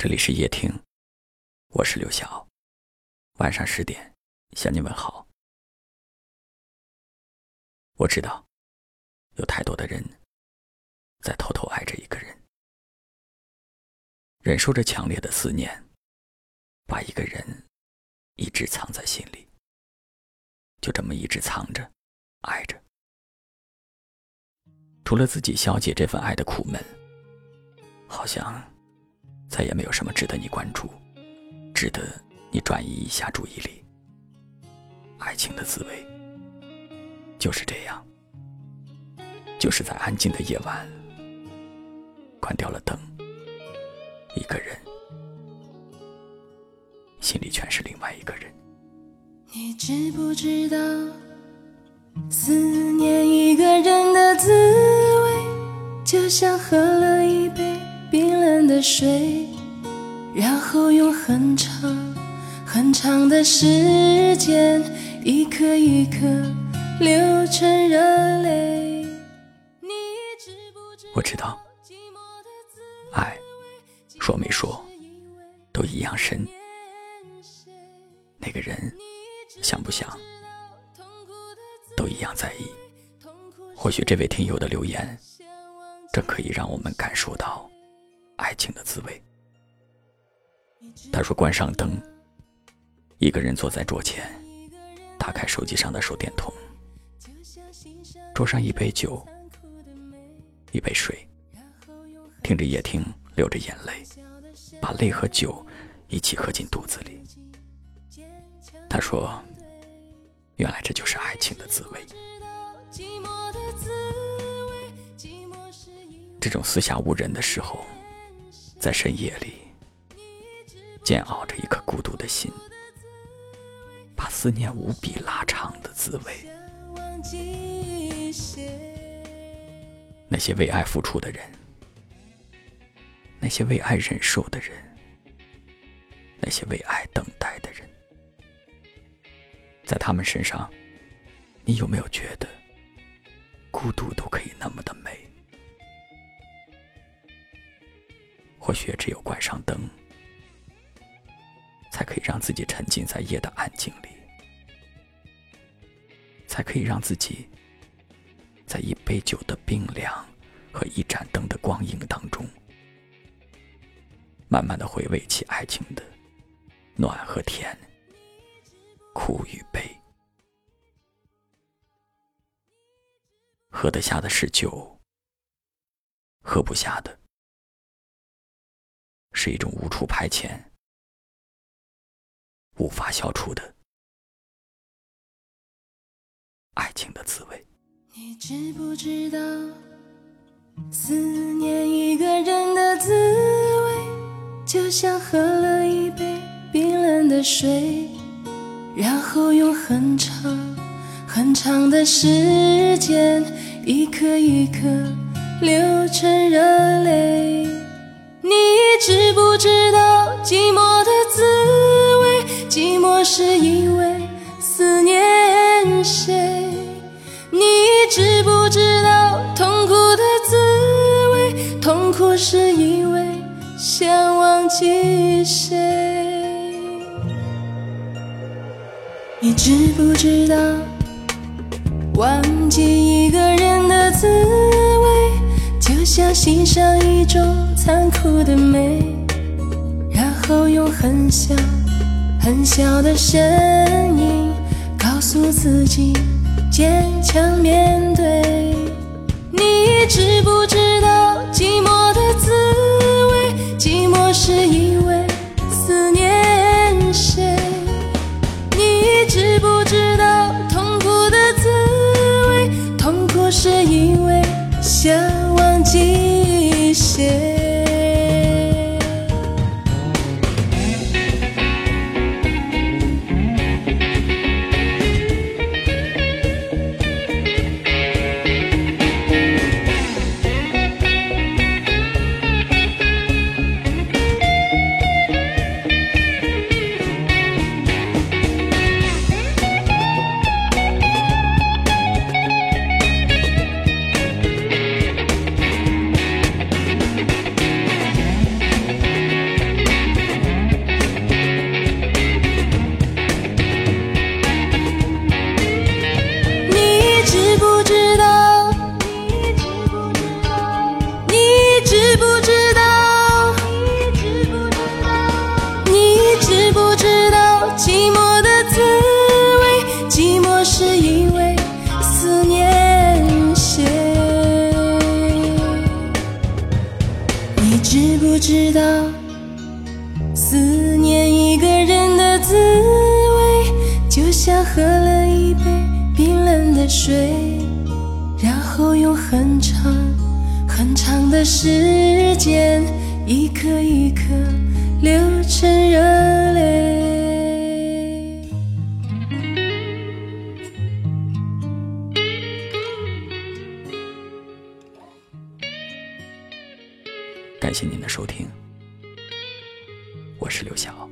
这里是夜听，我是刘晓。晚上十点向你问好。我知道，有太多的人在偷偷爱着一个人，忍受着强烈的思念，把一个人一直藏在心里，就这么一直藏着，爱着。除了自己消解这份爱的苦闷，好像。再也没有什么值得你关注，值得你转移一下注意力。爱情的滋味就是这样，就是在安静的夜晚，关掉了灯，一个人，心里全是另外一个人。你知不知道，思念一个人的滋味，就像喝了一杯。冰冷的水，然后用很长很长的时间，一颗一颗流成热泪。我知道，爱说没说都一样深。那个人想不想都一样在意。或许这位听友的留言，正可以让我们感受到。爱情的滋味。他说：“关上灯，一个人坐在桌前，打开手机上的手电筒，桌上一杯酒，一杯水，听着夜听，流着眼泪，把泪和酒一起喝进肚子里。”他说：“原来这就是爱情的滋味。”这种四下无人的时候。在深夜里，煎熬着一颗孤独的心，把思念无比拉长的滋味。那些为爱付出的人，那些为爱忍受的人，那些为爱等待的人，在他们身上，你有没有觉得孤独都可以那么的美？或许只有关上灯，才可以让自己沉浸在夜的安静里，才可以让自己在一杯酒的冰凉和一盏灯的光影当中，慢慢的回味起爱情的暖和甜、苦与悲。喝得下的是酒，喝不下的。是一种无处排遣、无法消除的爱情的滋味。你知不知道，思念一个人的滋味，就像喝了一杯冰冷的水，然后用很长很长的时间，一颗一颗流成热泪。记谁？你知不知道忘记一个人的滋味，就像欣赏一种。残酷的美，然后用很小很小的声音告诉自己坚强面对。你知不知是因为思念谁？你知不知道痛苦的滋味？痛苦是因为想忘记谁？不知道，思念一个人的滋味，就像喝了一杯冰冷的水，然后用很长很长的时间，一颗一颗流成热泪。谢谢您的收听，我是刘晓。